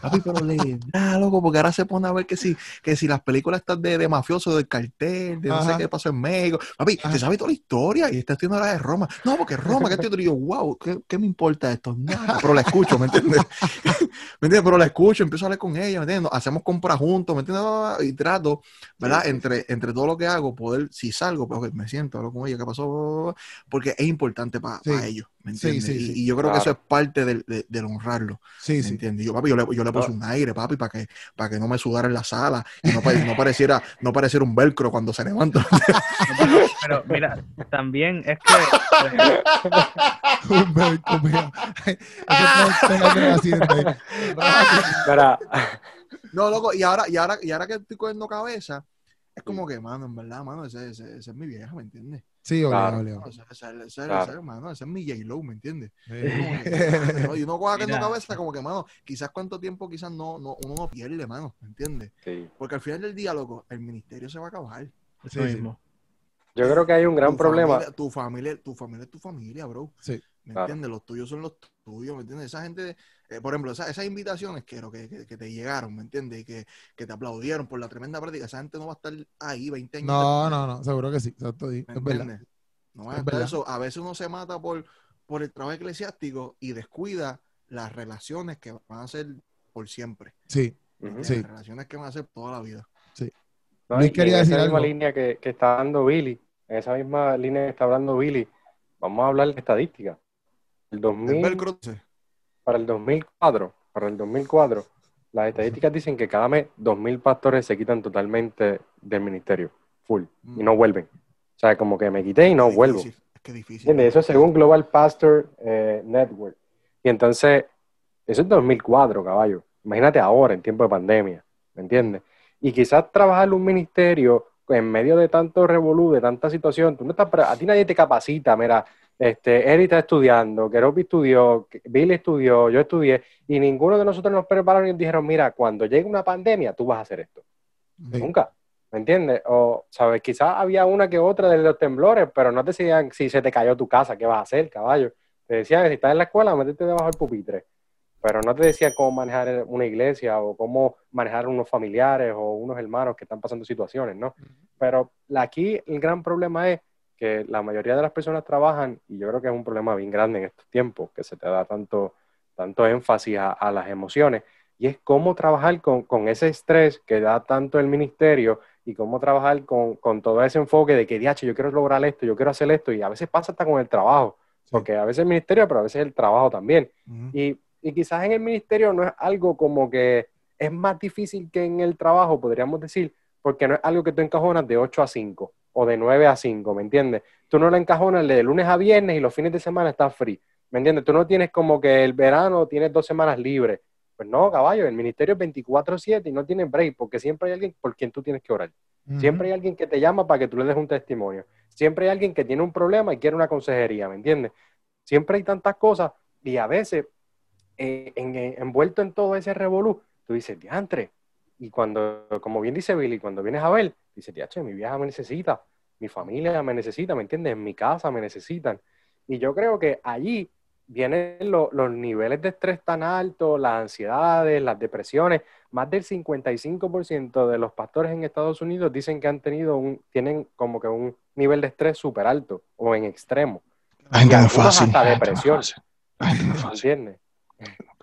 Papi, pero le da, loco, porque ahora se pone a ver que si, que si las películas están de, de mafioso, del cartel, de no Ajá. sé qué pasó en México. Papi, Ajá. te sabes toda la historia y está estudiando la de Roma. No, porque Roma, que estoy yo, wow, ¿qué, qué me importa esto? Nada, pero la escucho, ¿me entiendes? ¿Me entiendes? Pero la escucho, empiezo a hablar con ella, ¿me entiendes? Hacemos compras juntos, ¿me entiendes? Y trato, ¿verdad? Entre, entre todo lo que hago, poder, si salgo, pues me siento, hablo con ella, ¿qué pasó? Porque es importante para Sí. ellos, ¿me entiendes? sí, y, sí. y yo creo que eso es parte del, de- del honrarlo, Sí, ¿me sí. entiendes? Yo, papi, yo le, yo le puse No. un aire, papi, para que, para que no me sudara en la sala y no, pare- no pareciera, no pareciera un velcro cuando se levanta. Pero mira, también es que Un mira. Pegando el accidente. Mira, No, loco, y ahora, y ahora, y ahora que estoy cogiendo cabeza, es como que, mano, en verdad, mano, ese, ese, ese es mi vieja, ¿me entiendes? Sí, obligado, Claro. Claro. ese, mano, ese es mi J-Lo, ¿me entiendes? Sí. No, y uno coja cogiendo Mira. cabeza como que, mano, quizás cuánto tiempo quizás no, no, uno no pierde, mano, ¿me entiendes? sí. Porque al final del día, loco, el ministerio se va a acabar. Sí, eso sí. mismo. Yo creo que hay un gran Tu problema. familia- tu familia, tu familia es tu familia, bro. Sí. ¿Me Claro. entiendes? Los tuyos son los tuyos, ¿me entiendes? Esa gente, eh, por ejemplo, esa- esas invitaciones que, que, que, te llegaron, ¿me entiendes? Y que, que te aplaudieron por la tremenda práctica, esa gente no va a estar ahí 20 años. No, no, no, seguro que sí. Exacto, sí, ¿me entiendes? No va a Es estar verdad. eso. A veces uno se mata por, por el trabajo eclesiástico y descuida las relaciones que van a ser por siempre. Sí. Sí. Las relaciones que van a ser toda la vida. No, Luis quería en decir esa misma algo. línea que, que está dando Billy, en esa misma línea que está hablando Billy, vamos a hablar de estadística. El El 2000, velcro, sí. para el 2004, para el 2004, las estadísticas dicen que cada mes 2.000 pastores se quitan totalmente del ministerio, full, y no vuelven. O sea, como que me quité y no vuelvo. difícil, Es que difícil. ¿Entiendes? Eso según Global Pastor eh, Network. Y entonces, eso es 2004, caballo. Imagínate ahora, en tiempo de pandemia, ¿me entiendes? Y quizás trabajar en un ministerio en medio de tanto revolú, de tanta situación, tú no estás, a ti nadie te capacita, mira, este, Eri está estudiando, Keropi estudió, Billy estudió, yo estudié, y ninguno de nosotros nos prepararon y nos dijeron, mira, cuando llegue una pandemia, tú vas a hacer esto. sí. Nunca. ¿Me entiendes? O, ¿sabes? Quizás había una que otra de los temblores, pero no te decían si se te cayó tu casa, ¿qué vas a hacer, caballo? Te decían si estás en la escuela, métete debajo del pupitre. Pero no te decían cómo manejar una iglesia o cómo manejar unos familiares o unos hermanos que están pasando situaciones, ¿no? Pero aquí el gran problema es que la mayoría de las personas trabajan, y yo creo que es un problema bien grande en estos tiempos, que se te da tanto, tanto énfasis a, a las emociones, y es cómo trabajar con, con ese estrés que da tanto el ministerio y cómo trabajar con, con todo ese enfoque de que, diacho, yo quiero lograr esto, yo quiero hacer esto, y a veces pasa hasta con el trabajo, porque a veces el ministerio, pero a veces el trabajo también. Y, y quizás en el ministerio no es algo como que es más difícil que en el trabajo, podríamos decir, porque no es algo que tú encajonas de 8 a 5 o de 9 a 5, ¿me entiendes? Tú no lo encajonas de lunes a viernes y los fines de semana estás free, ¿me entiendes? Tú no tienes como que el verano tienes dos semanas libres. Pues no, caballo, el ministerio es 24/7 y no tiene break, porque siempre hay alguien por quien tú tienes que orar. Siempre hay alguien que te llama para que tú le des un testimonio. Siempre hay alguien que tiene un problema y quiere una consejería, ¿me entiendes? Siempre hay tantas cosas y a veces, eh, en- en- envuelto en todo ese revolú, tú dices, diantre. Y cuando, como bien dice Billy, cuando vienes a ver, dices, diantre, mi vieja me necesita, mi familia me necesita, ¿me entiendes? En mi casa me necesitan. Y yo creo que allí vienen lo- los niveles de estrés tan altos, las ansiedades, las depresiones. Más del 55% de los pastores en Estados Unidos dicen que han tenido un, tienen como que un nivel de estrés súper alto o en extremo. La gente Y no es algunos fácil. hasta depresión. fácil. La gente no es ¿Me entiendes?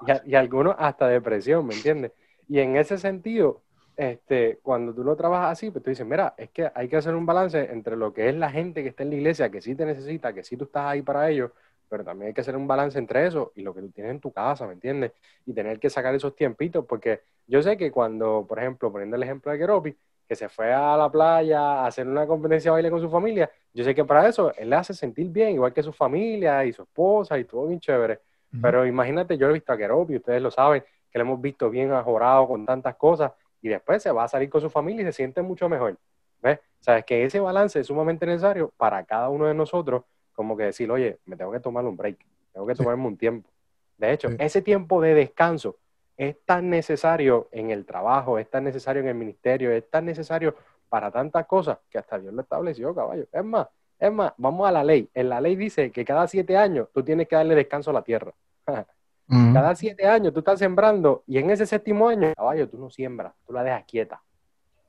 Y, a- y algunos hasta depresión, ¿me entiendes? Y en ese sentido, este, cuando tú lo trabajas así, pues tú dices, mira, es que hay que hacer un balance entre lo que es la gente que está en la iglesia, que sí te necesita, que sí tú estás ahí para ellos, pero también hay que hacer un balance entre eso y lo que tú tienes en tu casa, ¿me entiendes? Y tener que sacar esos tiempitos, porque yo sé que cuando, por ejemplo, poniendo el ejemplo de Keropi, que se fue a la playa a hacer una competencia de baile con su familia, yo sé que para eso él le hace sentir bien, igual que su familia y su esposa y todo bien chévere. Pero imagínate, yo he visto a Keropi, ustedes lo saben, que lo hemos visto bien ajorado con tantas cosas, y después se va a salir con su familia y se siente mucho mejor. ¿Ves? Sabes que ese balance es sumamente necesario para cada uno de nosotros, como que decir, oye, me tengo que tomar un break, tengo que Sí. tomarme un tiempo. De hecho, Sí. ese tiempo de descanso es tan necesario en el trabajo, es tan necesario en el ministerio, es tan necesario para tantas cosas que hasta Dios lo estableció, caballo. Es más, es más, vamos a la ley. En la ley dice que cada siete años tú tienes que darle descanso a la tierra. Cada siete años tú estás sembrando y en ese séptimo año, caballo, tú no siembras, tú la dejas quieta.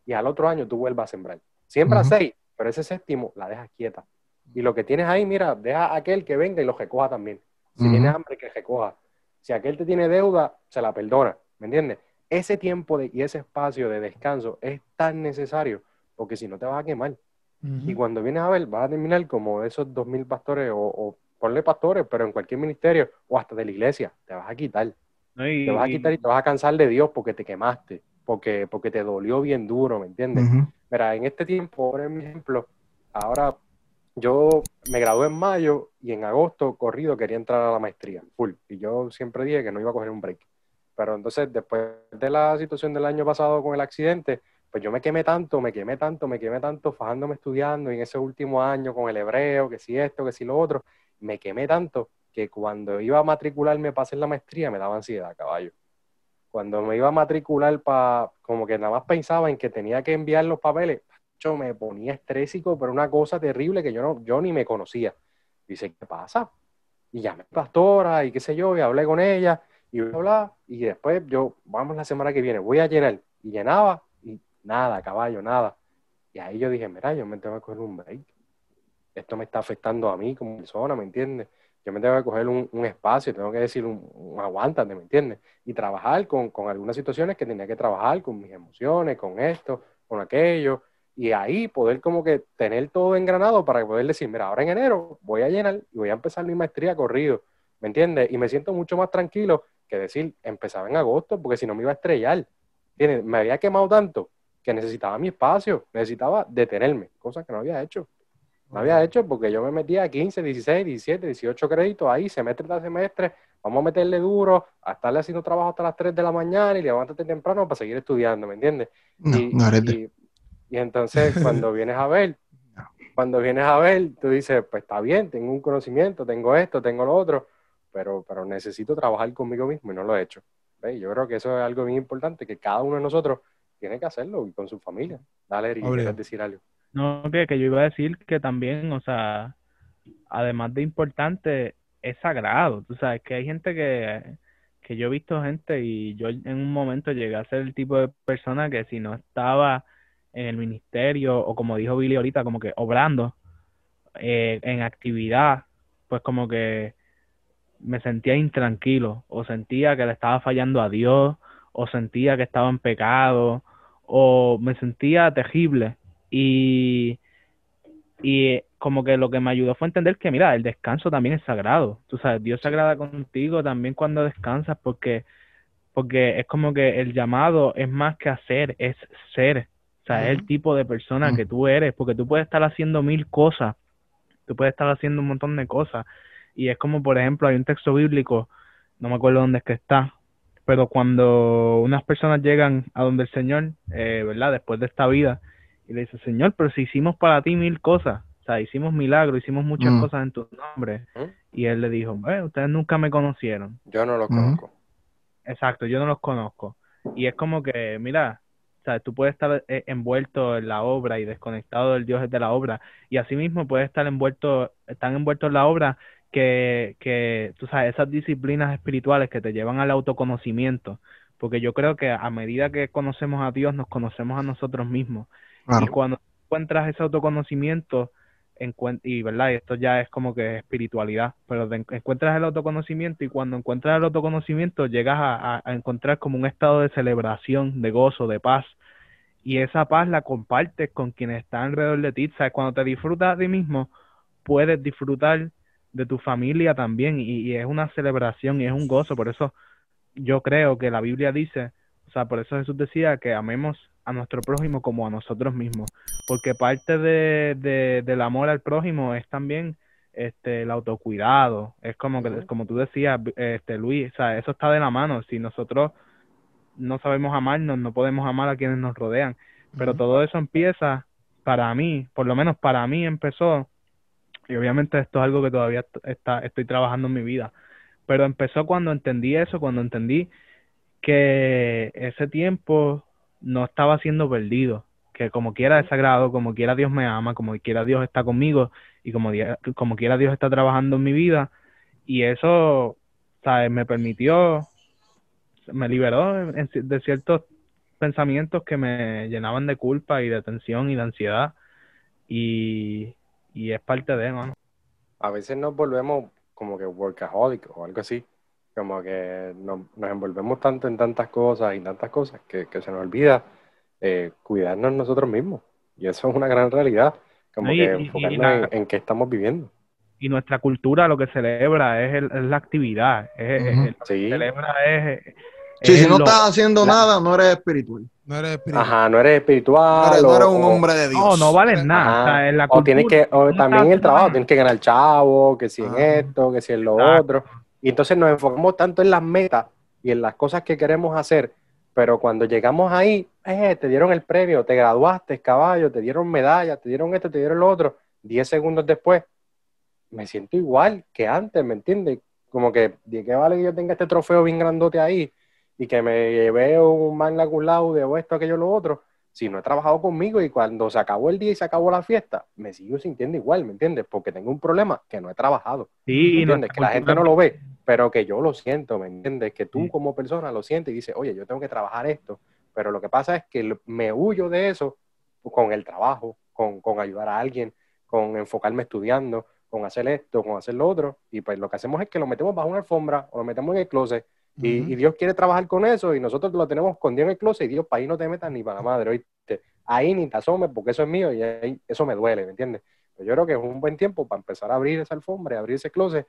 Y al otro año tú vuelvas a sembrar. Siembras Ujú. seis, pero ese séptimo la dejas quieta. Y lo que tienes ahí, mira, deja a aquel que venga y lo recoja también. Si Ujú. tiene hambre, que recoja. Si aquel te tiene deuda, se la perdona. ¿Me entiendes? Ese tiempo de, y ese espacio de descanso es tan necesario porque si no te vas a quemar. Y cuando vienes a ver, vas a terminar como esos dos mil pastores o, o ponle pastores, pero en cualquier ministerio o hasta de la iglesia. Te vas a quitar. Te vas a quitar y te vas a cansar de Dios porque te quemaste, porque, porque te dolió bien duro, ¿me entiendes? Mira, en este tiempo, por ejemplo, ahora yo me gradué en mayo y en agosto corrido quería entrar a la maestría, full. Y yo siempre dije que no iba a coger un break. Pero entonces, después de la situación del año pasado con el accidente, pues yo me quemé tanto, me quemé tanto, me quemé tanto fajándome estudiando y en ese último año con el hebreo, que si esto, que si lo otro, me quemé tanto que cuando iba a matricularme para hacer la maestría me daba ansiedad, caballo. Cuando me iba a matricular para, como que nada más pensaba en que tenía que enviar los papeles, yo me ponía estrésico, pero una cosa terrible que yo no, yo ni me conocía. Dice, ¿qué pasa? Y llamé a pastora y qué sé yo, y hablé con ella, y bla, y después yo, vamos la semana que viene, voy a llenar. Y llenaba, y nada, caballo, nada. Y ahí yo dije, mira, yo me tengo que coger un break. Esto me está afectando a mí como persona, ¿me entiendes? Yo me tengo que coger un, un espacio, tengo que decir un, un ¿me entiendes? Y trabajar con, con algunas situaciones que tenía que trabajar, con mis emociones, con esto, con aquello. Y ahí poder como que tener todo engranado para poder decir, mira, ahora en enero voy a llenar y voy a empezar mi maestría corrido, ¿me entiendes? Y me siento mucho más tranquilo que decir, empezaba en agosto, porque si no me iba a estrellar. ¿Entiendes? Me había quemado tanto que necesitaba mi espacio, necesitaba detenerme, cosa que no había hecho. No había hecho porque yo me metía a 15, 16, 17, 18 créditos ahí, semestre tras semestre, vamos a meterle duro, a estarle haciendo trabajo hasta las 3 de la mañana y levántate temprano para seguir estudiando, ¿me entiendes? No, y, no eres de- y- y entonces cuando vienes a ver, cuando vienes a ver, tú dices, pues está bien, tengo un conocimiento, tengo esto, tengo lo otro, pero, pero necesito trabajar conmigo mismo y no lo he hecho. ¿Ves? Yo creo que eso es algo bien importante, que cada uno de nosotros tiene que hacerlo y con su familia. Dale, Eric, Obvio. ¿quieres decir algo? No, que, que yo iba a decir que también, o sea, además de importante, es sagrado. Tú sabes que hay gente que, que yo he visto gente y yo en un momento llegué a ser el tipo de persona que si no estaba en el ministerio o como dijo Billy ahorita, como que obrando eh, en actividad, pues como que me sentía intranquilo o sentía que le estaba fallando a Dios o sentía que estaba en pecado o me sentía terrible y, y como que lo que me ayudó fue entender que, mira, el descanso también es sagrado. Tú sabes, Dios se agrada contigo también cuando descansas porque, porque es como que el llamado es más que hacer, es ser. O sea, es el tipo de persona que tú eres, porque tú puedes estar haciendo mil cosas, tú puedes estar haciendo un montón de cosas. Y es como, por ejemplo, hay un texto bíblico, no me acuerdo dónde es que está, pero cuando unas personas llegan a donde el Señor, eh, ¿verdad? Después de esta vida, y le dice, Señor, pero si hicimos para ti mil cosas, o sea, hicimos milagros, hicimos muchas Mm. cosas en tu nombre, ¿Mm? y él le dijo, "Eh, ustedes nunca me conocieron. Yo no lo Ujú. conozco. Exacto, yo no los conozco. Y es como que, mira, o sea, tú puedes estar eh, envuelto en la obra y desconectado del Dios de la obra, y asimismo puedes estar envuelto, tan envuelto en la obra que, que, tú sabes, esas disciplinas espirituales que te llevan al autoconocimiento, porque yo creo que a medida que conocemos a Dios, nos conocemos a nosotros mismos. Y cuando encuentras ese autoconocimiento, y verdad, y esto ya es como que espiritualidad, pero encuentras el autoconocimiento y cuando encuentras el autoconocimiento llegas a, encontrar como un estado de celebración, de gozo, de paz, y esa paz la compartes con quienes están alrededor de ti, ¿sabes? Cuando te disfrutas a ti mismo, puedes disfrutar de tu familia también, y, y es una celebración y es un gozo, por eso yo creo que la Biblia dice, o sea, por eso Jesús decía que amemos a nuestro prójimo como a nosotros mismos, porque parte de, de- del amor al prójimo es también este el autocuidado, es como que como tú decías, este Luis, o sea, eso está de la mano, si nosotros no sabemos amarnos, no podemos amar a quienes nos rodean, pero todo eso empieza para mí, por lo menos para mí empezó y obviamente esto es algo que todavía est- está, estoy trabajando en mi vida, pero empezó cuando entendí eso, cuando entendí que ese tiempo no estaba siendo perdido, que como quiera es sagrado, como quiera Dios me ama, como quiera Dios está conmigo y como, quiera Dios está trabajando en mi vida y eso. Me permitió, me liberó de ciertos pensamientos que me llenaban de culpa y de tensión y de ansiedad y, y es parte de, mano. A veces nos volvemos como que workaholic o algo así. Como que nos, nos envolvemos tanto en tantas cosas y tantas cosas que, que se nos olvida eh, cuidarnos nosotros mismos. Y eso es una gran realidad. Como Y- que y- y enfocarnos la- en, en qué estamos viviendo. Y nuestra cultura lo que celebra es, el- es la actividad, es, es- lo que Sí. celebra es, Sí, si no lo- estás haciendo la- nada, no eres espiritual. No eres espiritual. Ajá, no eres espiritual. No eres, no eres un o- hombre de Dios. No, no vales nada. O sea, en la O tienes que, o no también en el trabajo, nada. tienes que ganar chavo, que si en esto, que si en lo Exacto. otro. Y entonces nos enfocamos tanto en las metas y en las cosas que queremos hacer, pero cuando llegamos ahí, eh, te dieron el premio, te graduaste, caballo, te dieron medalla, te dieron esto, te dieron lo otro. Diez segundos después, me siento igual que antes, ¿me entiendes? Como que, ¿de qué vale que yo tenga este trofeo bien grandote ahí y que me llevé un magna cum laude o esto, aquello, lo otro? Si no he trabajado conmigo y cuando se acabó el día y se acabó la fiesta, me sigo sintiendo igual, ¿me entiendes? Porque tengo un problema que no he trabajado. Sí, ¿Me y entiendes? Que la gente no lo ve, pero que yo lo siento, ¿me entiendes? Que tú Sí. como persona lo sientes y dices, oye, yo tengo que trabajar esto, pero lo que pasa es que me huyo de eso con el trabajo, con, con ayudar a alguien, con enfocarme estudiando, con hacer esto, con hacer lo otro, y pues lo que hacemos es que lo metemos bajo una alfombra o lo metemos en el closet, y, Dios quiere trabajar con eso, y nosotros lo tenemos escondido en el closet, y Dios, para ahí no te metas ni para la madre, ¿oíste? Ahí ni te asomes, porque eso es mío, y ahí, eso me duele, ¿me entiendes? Pero yo creo que es un buen tiempo para empezar a abrir esa alfombra, abrir ese closet,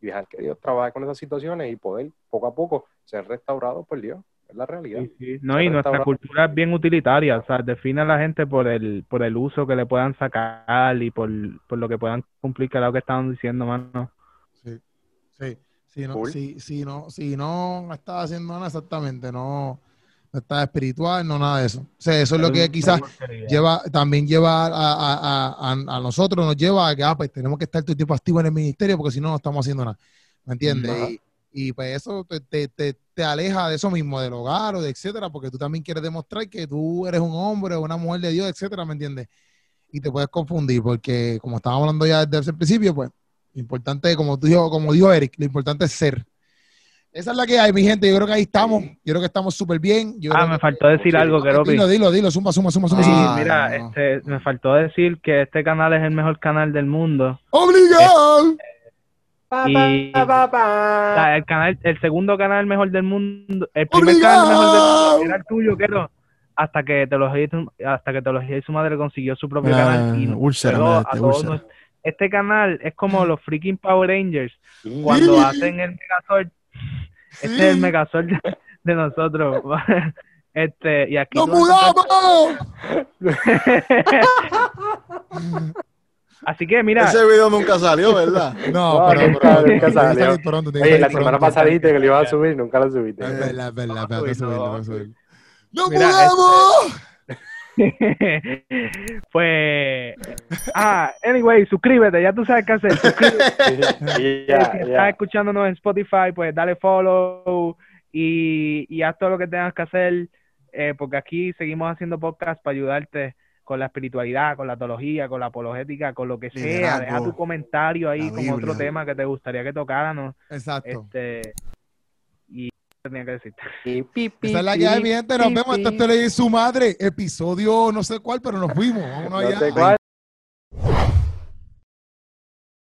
y dejar que Dios trabaje con esas situaciones y poder poco a poco ser restaurado por Dios. Es la realidad. Sí, sí. No, y nuestra cultura es bien utilitaria, o sea, define a la gente por el, por el uso que le puedan sacar y por, por lo que puedan cumplir, que era lo que estaban diciendo, mano. Sí, sí. Si no, Cool. si, si no, si no estás haciendo nada exactamente, no, no estás espiritual, no nada de eso. O sea, eso es lo que quizás lleva, también lleva a, a, a, a- nosotros, nos lleva a que ah, pues tenemos que estar todo el tiempo activos en el ministerio porque si no, no estamos haciendo nada. ¿Me entiendes? Y, y, pues eso te, te, te, te aleja de eso mismo, del hogar o de etcétera, porque tú también quieres demostrar que tú eres un hombre o una mujer de Dios, etcétera, ¿me entiendes? Y te puedes confundir porque, como estábamos hablando ya desde el principio, pues, importante, como tú dijo, como dijo Eric, lo importante es ser. Esa es la que hay, mi gente. Yo creo que ahí estamos. Yo creo que estamos súper bien. Yo Ah, creo me que- faltó decir Sí. algo, Keropi. Dilo, dilo, dilo, suma, suma, suma, suma. Mira, no. este, me faltó decir que este canal es el mejor canal del mundo. ¡Obligado! Pa, Y- pa, pa, pa. el canal, el segundo canal mejor del mundo, el primer canal mejor del mundo era el tuyo, Kero, hasta que Teología y tu- hasta que Teología y su madre consiguió su propio canal y úlcera, pegó a este, todos Este canal es como los freaking Power Rangers Sí. cuando hacen el Megazord. Este es el Megazord de, de nosotros. Este, y aquí ¡Nos mudamos! Así que mira, Ese video nunca salió, ¿verdad? No, No, pero, nunca- pero- salió. pronto, Oye, la semana pasada dijiste que lo ibas a subir, nunca lo subiste. Es verdad, es verdad, es verdad. ¡Nos mudamos! pues, ah, anyway, suscríbete, ya tú sabes qué hacer. Suscríbete. Y ya, si estás escuchándonos en Spotify, pues dale follow y, y haz todo lo que tengas que hacer, eh, porque aquí seguimos haciendo podcast para ayudarte con la espiritualidad, con la teología, con la apologética, con lo que sea. Deja tu comentario ahí con otro tema que te gustaría que tocáramos. Exacto. Este, y tenía que decirte. Y pi, pi, Esa es la que hay, mi gente. Nos pi, vemos. pi. Esto y su madre. Episodio no sé cuál, pero nos fuimos. Vámonos No allá. sé cuál.